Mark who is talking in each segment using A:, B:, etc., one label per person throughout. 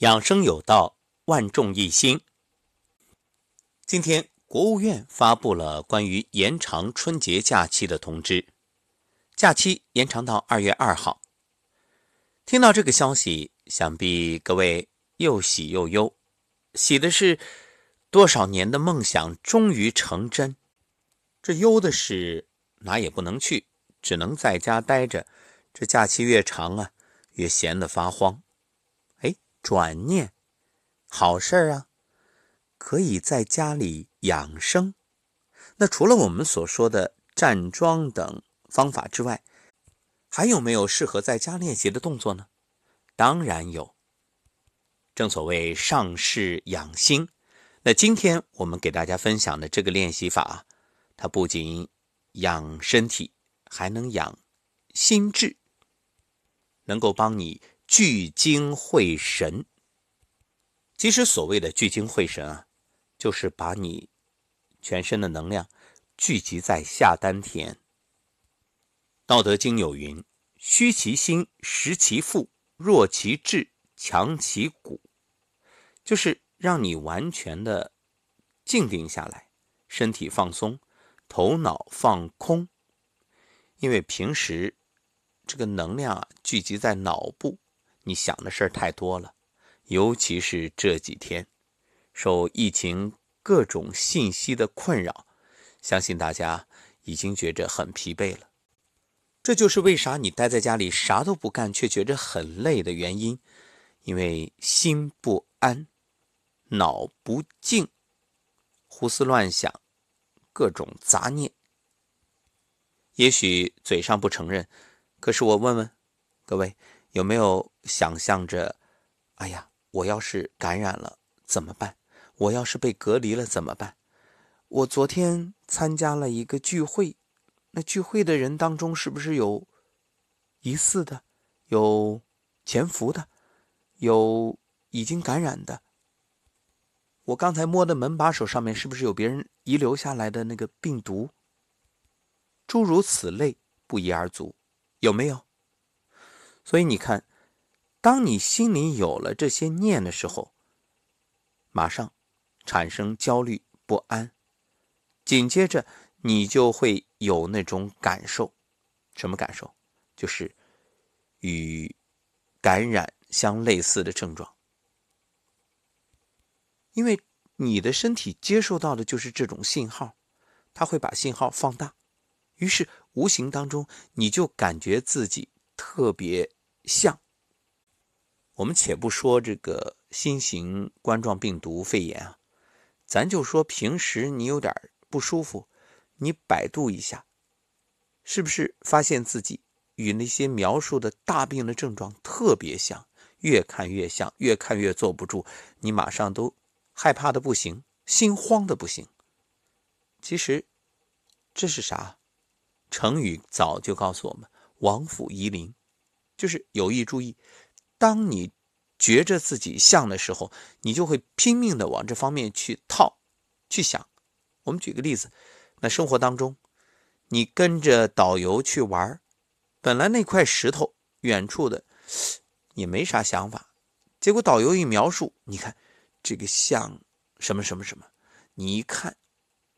A: 养生有道，万众一心。今天，国务院发布了关于延长春节假期的通知，假期延长到二月二号。听到这个消息，想必各位又喜又忧。喜的是多少年的梦想终于成真，这忧的是哪也不能去，只能在家待着。这假期越长啊，越闲得发慌。转念，好事啊，可以在家里养生。那除了我们所说的站桩等方法之外，还有没有适合在家练习的动作呢？当然有。正所谓上士养心，那今天我们给大家分享的这个练习法，它不仅养身体，还能养心智，能够帮你。聚精会神。其实所谓的聚精会神啊，就是把你全身的能量聚集在下丹田。《道德经》有云：“虚其心，实其腹，弱其志，强其骨。”就是让你完全的静定下来，身体放松，头脑放空。因为平时这个能量啊聚集在脑部。你想的事儿太多了，尤其是这几天，受疫情各种信息的困扰，相信大家已经觉着很疲惫了。这就是为啥你待在家里啥都不干却觉着很累的原因，因为心不安，脑不静，胡思乱想，各种杂念。也许嘴上不承认，可是我问问各位。有没有想象着，哎呀，我要是感染了怎么办？我要是被隔离了怎么办？我昨天参加了一个聚会，那聚会的人当中是不是有疑似的，有潜伏的，有已经感染的？我刚才摸的门把手上面是不是有别人遗留下来的那个病毒？诸如此类不一而足，有没有？所以你看，当你心里有了这些念的时候，马上产生焦虑不安，紧接着你就会有那种感受，什么感受？就是与感染相类似的症状，因为你的身体接受到的就是这种信号，它会把信号放大，于是无形当中你就感觉自己特别。像，我们且不说这个新型冠状病毒肺炎啊，咱就说平时你有点不舒服，你百度一下，是不是发现自己与那些描述的大病的症状特别像？越看越像，越看越坐不住，你马上都害怕的不行，心慌的不行。其实这是啥？成语早就告诉我们：王府夷陵。就是有意注意，当你觉着自己像的时候，你就会拼命的往这方面去套、去想。我们举个例子，那生活当中，你跟着导游去玩，本来那块石头远处的也没啥想法，结果导游一描述，你看这个像什么什么什么，你一看，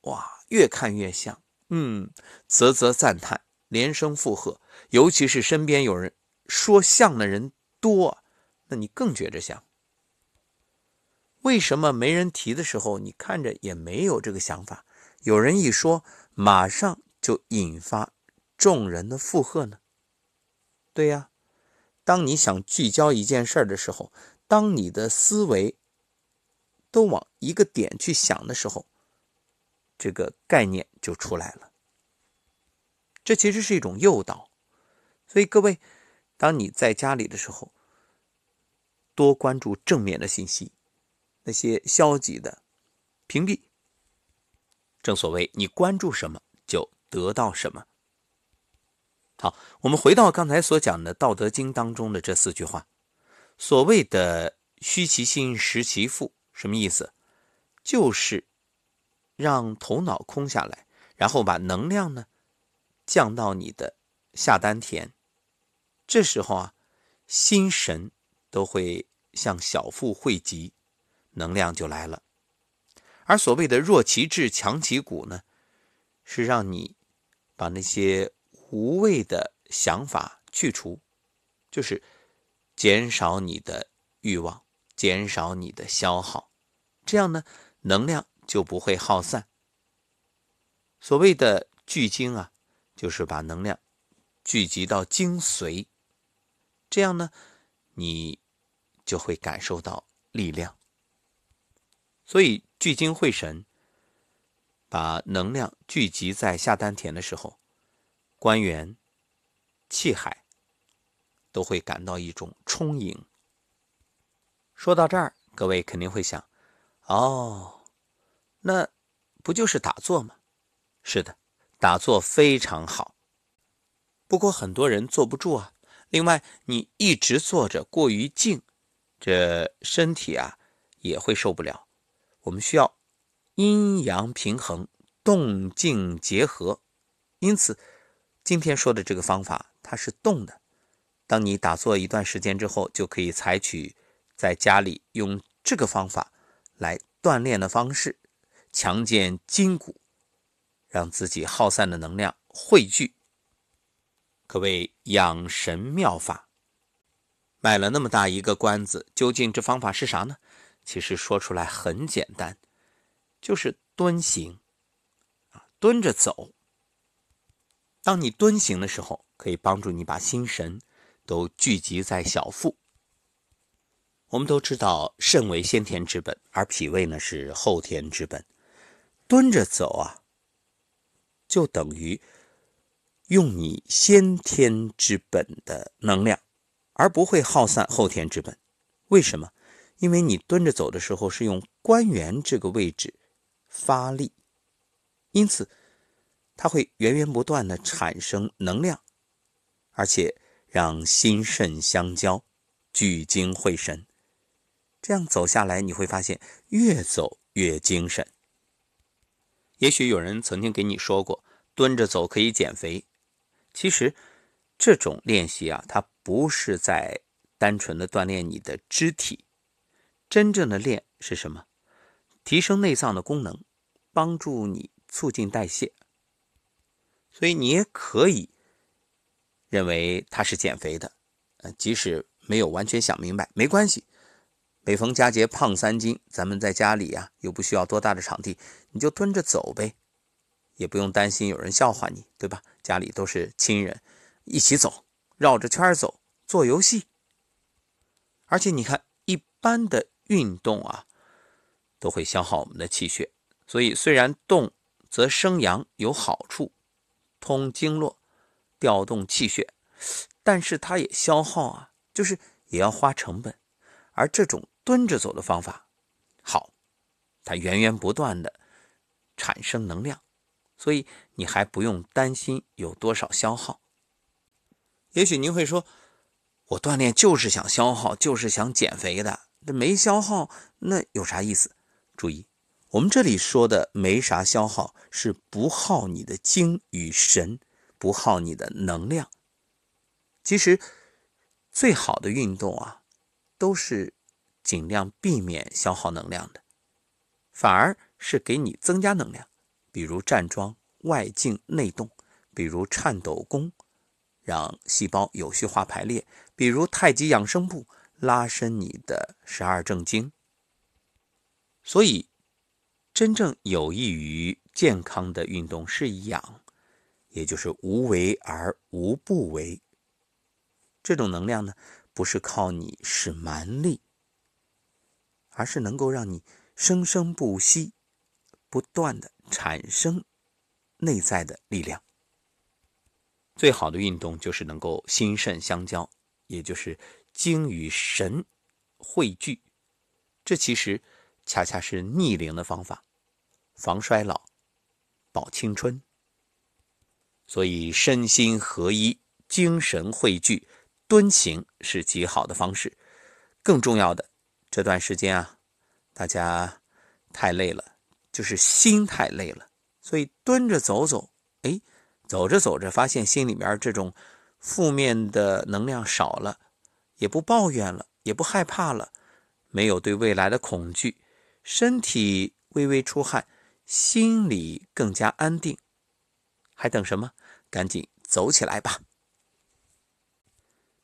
A: 哇，越看越像，嗯，啧啧赞叹，连声附和，尤其是身边有人。说像的人多，那你更觉着像。为什么没人提的时候，你看着也没有这个想法？有人一说，马上就引发众人的附和呢？对呀，当你想聚焦一件事儿的时候，当你的思维都往一个点去想的时候，这个概念就出来了。这其实是一种诱导，所以各位。当你在家里的时候，多关注正面的信息，那些消极的屏蔽。正所谓，你关注什么，就得到什么。好，我们回到刚才所讲的《道德经》当中的这四句话，所谓的“虚其心，实其腹”，什么意思？就是让头脑空下来，然后把能量呢降到你的下丹田。这时候啊，心神都会向小腹汇集，能量就来了。而所谓的弱其志强其骨呢，是让你把那些无谓的想法去除，就是减少你的欲望，减少你的消耗，这样呢，能量就不会耗散。所谓的聚精啊，就是把能量聚集到精髓，这样呢，你就会感受到力量。所以聚精会神，把能量聚集在下丹田的时候，关元、气海都会感到一种充盈。说到这儿，各位肯定会想：哦，那不就是打坐吗？是的，打坐非常好。不过很多人坐不住啊。另外，你一直坐着过于静，这身体啊也会受不了。我们需要阴阳平衡，动静结合。因此，今天说的这个方法它是动的。当你打坐一段时间之后，就可以采取在家里用这个方法来锻炼的方式，强健筋骨。让自己耗散的能量汇聚，可谓养神妙法。卖了那么大一个关子，究竟这方法是啥呢？其实说出来很简单，就是蹲行，蹲着走。当你蹲行的时候，可以帮助你把心神都聚集在小腹。我们都知道，肾为先天之本，而脾胃呢是后天之本。蹲着走啊。就等于用你先天之本的能量，而不会耗散后天之本。为什么？因为你蹲着走的时候是用关元这个位置发力，因此它会源源不断的产生能量，而且让心肾相交，聚精会神。这样走下来，你会发现越走越精神。也许有人曾经给你说过，蹲着走可以减肥。其实，这种练习啊，它不是在单纯的锻炼你的肢体，真正的练是什么？提升内脏的功能，帮助你促进代谢。所以你也可以认为它是减肥的，呃，即使没有完全想明白，没关系。每逢佳节胖三斤，咱们在家里呀，又不需要多大的场地，你就蹲着走呗，也不用担心有人笑话你，对吧？家里都是亲人，一起走，绕着圈走，做游戏。而且你看，一般的运动啊，都会消耗我们的气血，所以虽然动则生阳有好处，通经络，调动气血，但是它也消耗啊，就是也要花成本，而这种。蹲着走的方法好，它源源不断的产生能量，所以你还不用担心有多少消耗。也许您会说，我锻炼就是想消耗，就是想减肥的，这没消耗那有啥意思？注意，我们这里说的没啥消耗，是不耗你的精与神，不耗你的能量。其实最好的运动啊，都是。尽量避免消耗能量的，反而是给你增加能量，比如站桩外静内动，比如颤抖功，让细胞有序化排列，比如太极养生步，拉伸你的十二正经。所以，真正有益于健康的运动是养，也就是无为而无不为。这种能量呢，不是靠你使蛮力。而是能够让你生生不息、不断的产生内在的力量。最好的运动就是能够心肾相交，也就是精与神汇聚。这其实恰恰是逆龄的方法，防衰老、保青春。所以身心合一、精神汇聚，蹲行是极好的方式。更重要的。这段时间啊，大家太累了，就是心太累了，所以蹲着走走，哎，走着走着，发现心里面这种负面的能量少了，也不抱怨了，也不害怕了，没有对未来的恐惧，身体微微出汗，心里更加安定，还等什么？赶紧走起来吧！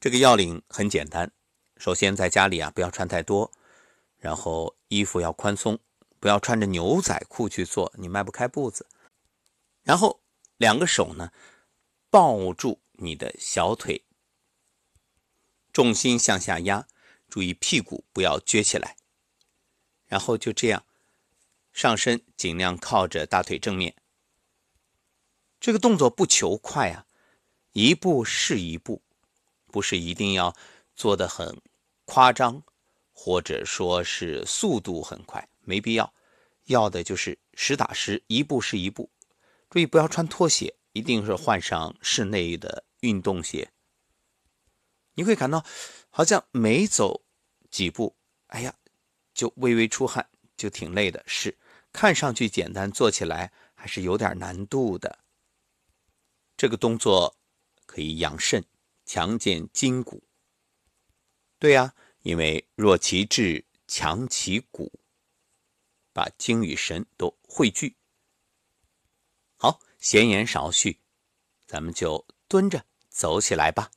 A: 这个要领很简单，首先在家里啊，不要穿太多，然后衣服要宽松，不要穿着牛仔裤去做，你迈不开步子。然后两个手呢，抱住你的小腿，重心向下压。注意屁股不要撅起来，然后就这样，上身尽量靠着大腿正面。这个动作不求快啊，一步是一步，不是一定要做的很夸张，或者说是速度很快，没必要。要的就是实打实，一步是一步。注意不要穿拖鞋，一定是换上室内的运动鞋。你会感到好像没走。几步，哎呀，就微微出汗，就挺累的。是，看上去简单，做起来还是有点难度的。这个动作可以养肾、强健筋骨。对呀，因为弱其志，强其骨，把精与神都汇聚。闲言少叙，咱们就蹲着走起来吧。